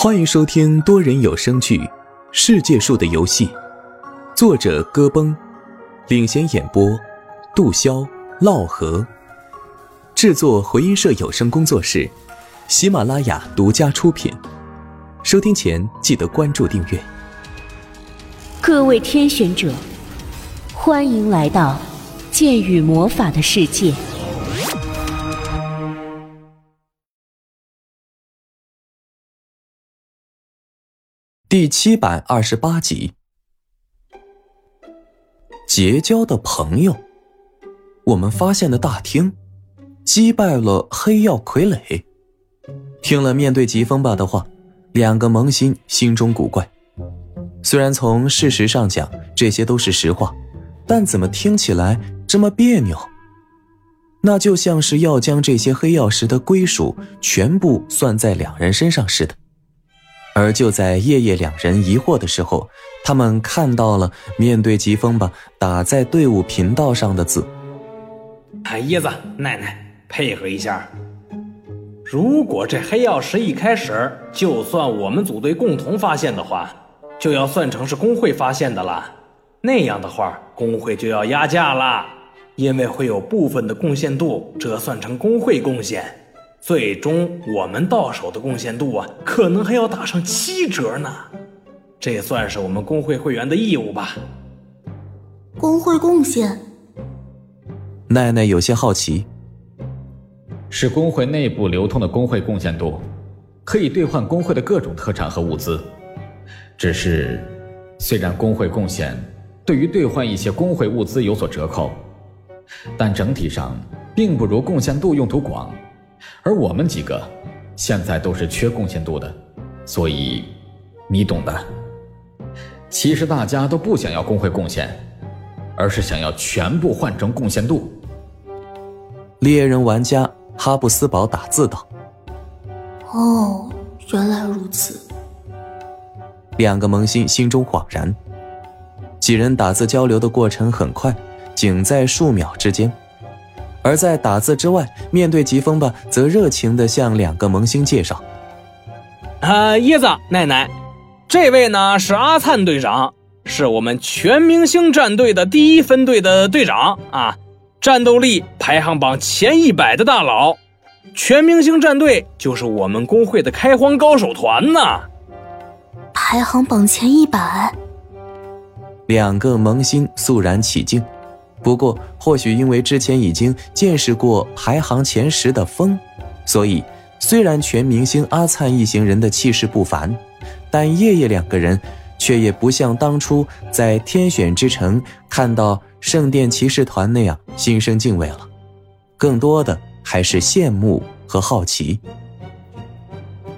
欢迎收听多人有声剧《世界树的游戏》，作者戈崩，领衔演播杜潇、烙河，制作回音社有声工作室，喜马拉雅独家出品。收听前记得关注订阅。各位天选者，欢迎来到剑与魔法的世界。第七百二十八集，结交的朋友，我们发现的大厅，击败了黑曜傀儡。听了面对疾风吧的话，两个萌新心中古怪。虽然从事实上讲这些都是实话，但怎么听起来这么别扭？那就像是要将这些黑曜石的归属全部算在两人身上似的。而就在夜夜两人疑惑的时候，他们看到了面对疾风吧打在队伍频道上的字。哎，叶子奈奈，配合一下。如果这黑曜石一开始就算我们组队共同发现的话，就要算成是工会发现的了。那样的话，工会就要压价了，因为会有部分的贡献度折算成工会贡献。最终我们到手的贡献度啊，可能还要打上七折呢。这也算是我们工会会员的义务吧？工会贡献？奈奈有些好奇。是工会内部流通的工会贡献度，可以兑换工会的各种特产和物资。只是，虽然工会贡献对于兑换一些工会物资有所折扣，但整体上并不如贡献度用途广。而我们几个现在都是缺贡献度的，所以你懂的。其实大家都不想要工会贡献，而是想要全部换成贡献度。猎人玩家哈布斯堡打字道：“哦，原来如此。”两个萌新心中恍然。几人打字交流的过程很快，仅在数秒之间。而在打字之外，面对疾风吧，则热情地向两个萌新介绍：“啊，椰子奶奶，这位呢是阿灿队长，是我们全明星战队的第一分队的队长啊，战斗力排行榜前一百的大佬。全明星战队就是我们工会的开荒高手团呐。排行榜前一百，两个萌新肃然起敬。”不过，或许因为之前已经见识过排行前十的风，所以虽然全明星阿灿一行人的气势不凡，但夜夜两个人却也不像当初在天选之城看到圣殿骑士团那样心生敬畏了，更多的还是羡慕和好奇。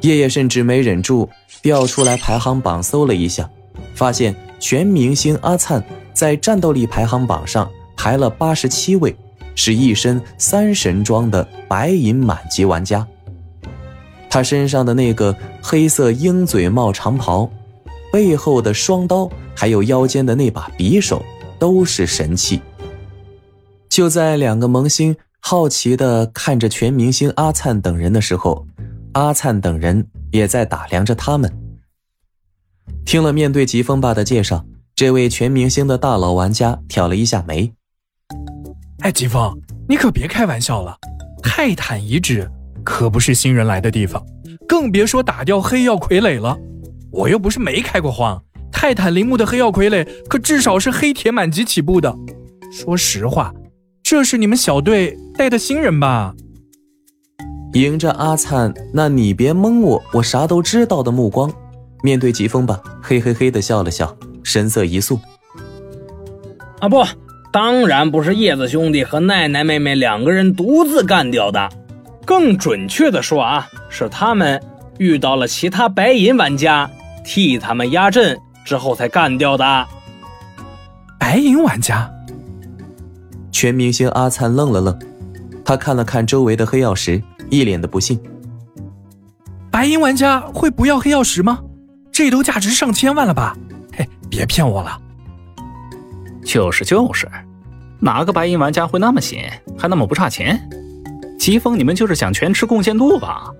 夜夜甚至没忍住调出来排行榜搜了一下，发现全明星阿灿在战斗力排行榜上。排了八十七位，是一身三神装的白银满级玩家。他身上的那个黑色鹰嘴帽长袍，背后的双刀，还有腰间的那把匕首，都是神器。就在两个萌新好奇地看着全明星阿灿等人的时候，阿灿等人也在打量着他们。听了面对疾风霸的介绍，这位全明星的大佬玩家挑了一下眉。哎，疾风，你可别开玩笑了！泰坦遗址可不是新人来的地方，更别说打掉黑曜傀儡了。我又不是没开过荒，泰坦陵墓的黑曜傀儡可至少是黑铁满级起步的。说实话，这是你们小队带的新人吧？迎着阿灿那你别蒙我，我啥都知道的目光，面对疾风吧，嘿嘿嘿的笑了笑，神色一肃。阿不。当然不是叶子兄弟和奈奈妹妹两个人独自干掉的，更准确的说啊，是他们遇到了其他白银玩家，替他们压阵之后才干掉的。白银玩家？全明星阿灿愣了愣，他看了看周围的黑曜石，一脸的不信。白银玩家会不要黑曜石吗？这都价值上千万了吧？嘿，别骗我了。就是就是，哪个白银玩家会那么闲，还那么不差钱？疾风，你们就是想全吃贡献度吧？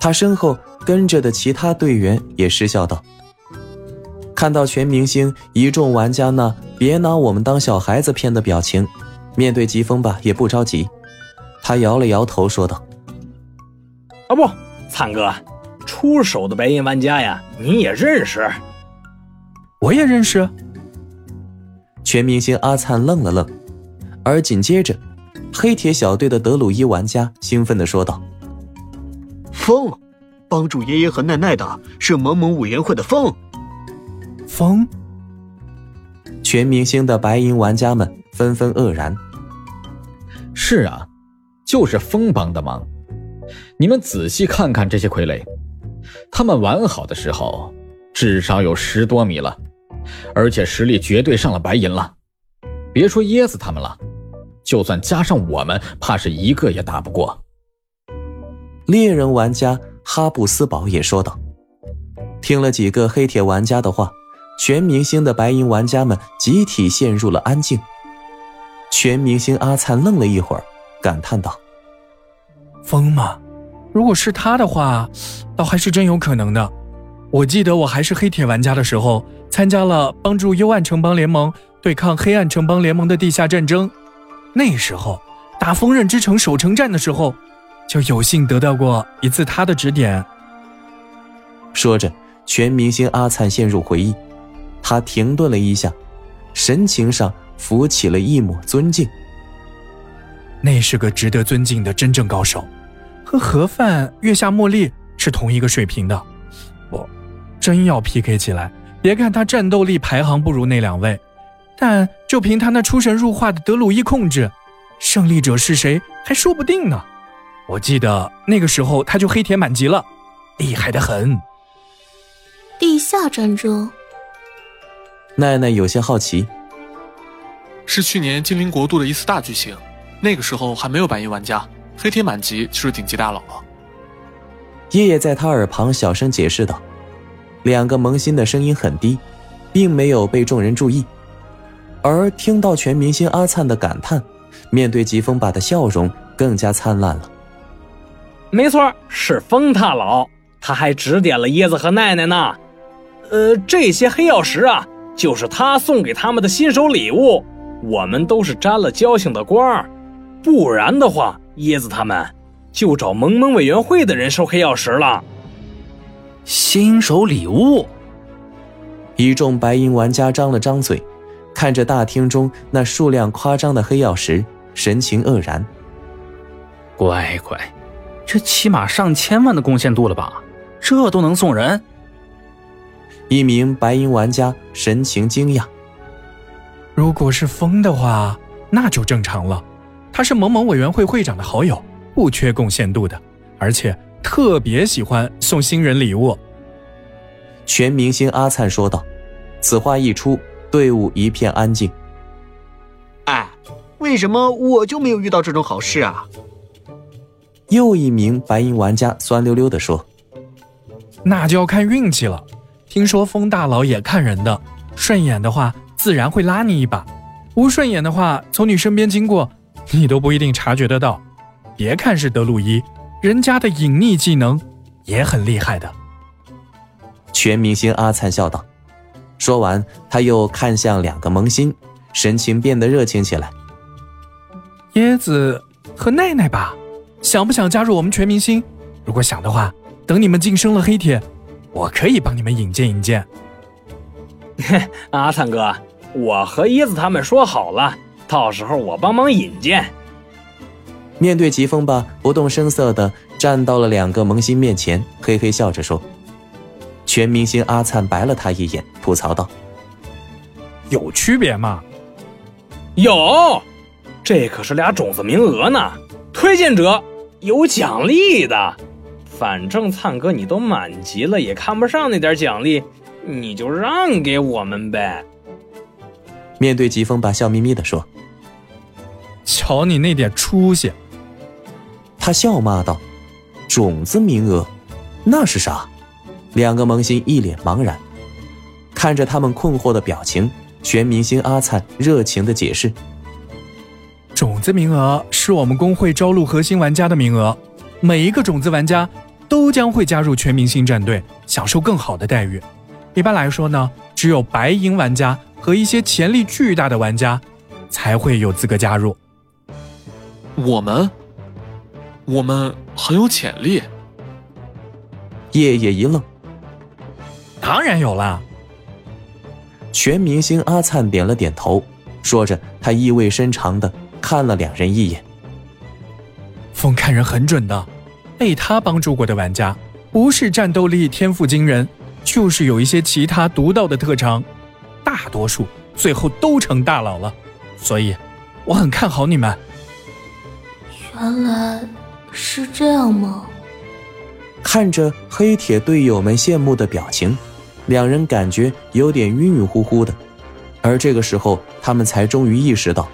他身后跟着的其他队员也失笑道。看到全明星一众玩家那别拿我们当小孩子骗的表情，面对疾风吧也不着急，他摇了摇头说道：“啊不，灿哥，出手的白银玩家呀，你也认识？我也认识。”全明星阿灿愣了愣，而紧接着，黑铁小队的德鲁伊玩家兴奋地说道：“风，帮助爷爷和奈奈的是萌萌委员会的风。”风，全明星的白银玩家们纷纷愕然。是啊，就是风帮的忙。你们仔细看看这些傀儡，他们完好的时候至少有十多米了，而且实力绝对上了白银了。别说噎死他们了，就算加上我们，怕是一个也打不过。猎人玩家哈布斯堡也说道。听了几个黑铁玩家的话。全明星的白银玩家们集体陷入了安静。全明星阿灿愣了一会儿，感叹道：“疯吗？如果是他的话，倒还是真有可能的。我记得我还是黑铁玩家的时候，参加了帮助幽暗城邦联盟对抗黑暗城邦联盟的地下战争。那时候打锋刃之城守城战的时候，就有幸得到过一次他的指点。”说着，全明星阿灿陷入回忆。他停顿了一下，神情上浮起了一抹尊敬。那是个值得尊敬的真正高手，和盒饭、月下茉莉是同一个水平的。我真要 PK 起来，别看他战斗力排行不如那两位，但就凭他那出神入化的德鲁伊控制，胜利者是谁还说不定呢。我记得那个时候他就黑铁满级了，厉害的很。地下战争。奈奈有些好奇，是去年精灵国度的一次大剧情，那个时候还没有白银玩家，黑铁满级就是顶级大佬了。爷爷在他耳旁小声解释道，两个萌新的声音很低，并没有被众人注意。而听到全明星阿灿的感叹，面对疾风吧的笑容更加灿烂了。没错，是风大佬，他还指点了椰子和奈奈呢。呃，这些黑曜石啊。就是他送给他们的新手礼物，我们都是沾了交情的光，不然的话，椰子他们就找萌萌委员会的人收黑曜石了。新手礼物，一众白银玩家张了张嘴，看着大厅中那数量夸张的黑曜石，神情愕然。乖乖，这起码上千万的贡献度了吧？这都能送人？一名白银玩家神情惊讶。如果是风的话，那就正常了。他是某某委员会会长的好友，不缺贡献度的，而且特别喜欢送新人礼物。全明星阿灿说道。此话一出，队伍一片安静。哎，为什么我就没有遇到这种好事啊？又一名白银玩家酸溜溜地说：“那就要看运气了。”听说风大佬也看人的，顺眼的话自然会拉你一把，不顺眼的话从你身边经过，你都不一定察觉得到。别看是德鲁伊，人家的隐匿技能也很厉害的。全明星阿灿笑道，说完他又看向两个萌新，神情变得热情起来。椰子和奈奈吧，想不想加入我们全明星？如果想的话，等你们晋升了黑铁。我可以帮你们引荐引荐。阿灿哥，我和椰子他们说好了，到时候我帮忙引荐。面对疾风吧，不动声色的站到了两个萌新面前，嘿嘿笑着说：“全明星阿灿白了他一眼，吐槽道：‘有区别吗？’有，这可是俩种子名额呢，推荐者有奖励的。”反正灿哥你都满级了，也看不上那点奖励，你就让给我们呗。面对疾风，吧笑眯眯的说：“瞧你那点出息！”他笑骂道：“种子名额，那是啥？”两个萌新一脸茫然，看着他们困惑的表情，全明星阿灿热情的解释：“种子名额是我们工会招录核心玩家的名额，每一个种子玩家。”都将会加入全明星战队，享受更好的待遇。一般来说呢，只有白银玩家和一些潜力巨大的玩家才会有资格加入。我们，我们很有潜力。叶叶一愣，当然有啦。全明星阿灿点了点头，说着，他意味深长的看了两人一眼。风看人很准的，被他帮助过的玩家，不是战斗力、天赋惊人，就是有一些其他独到的特长，大多数最后都成大佬了。所以，我很看好你们。原来是这样吗？看着黑铁队友们羡慕的表情，两人感觉有点晕晕乎乎的。而这个时候，他们才终于意识到，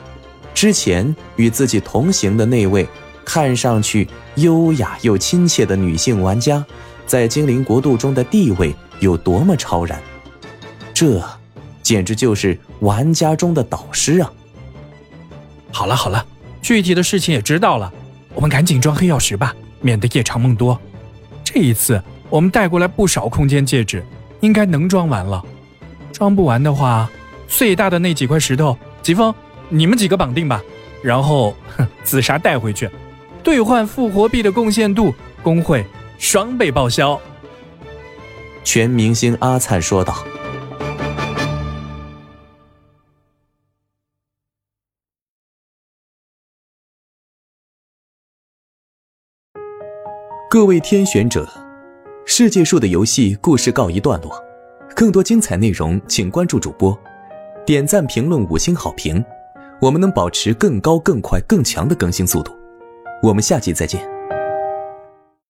之前与自己同行的那位看上去优雅又亲切的女性玩家，在精灵国度中的地位有多么超然。这，简直就是玩家中的导师啊！好了好了，具体的事情也知道了，我们赶紧装黑曜石吧，免得夜长梦多。这一次我们带过来不少空间戒指，应该能装完了。装不完的话，最大的那几块石头，疾风，你们几个绑定吧。然后，哼，紫砂带回去，兑换复活币的贡献度，工会双倍报销。全明星阿灿说道。各位天选者，世界树的游戏故事告一段落，更多精彩内容请关注主播，点赞、评论、五星好评，我们能保持更高、更快、更强的更新速度。我们下期再见。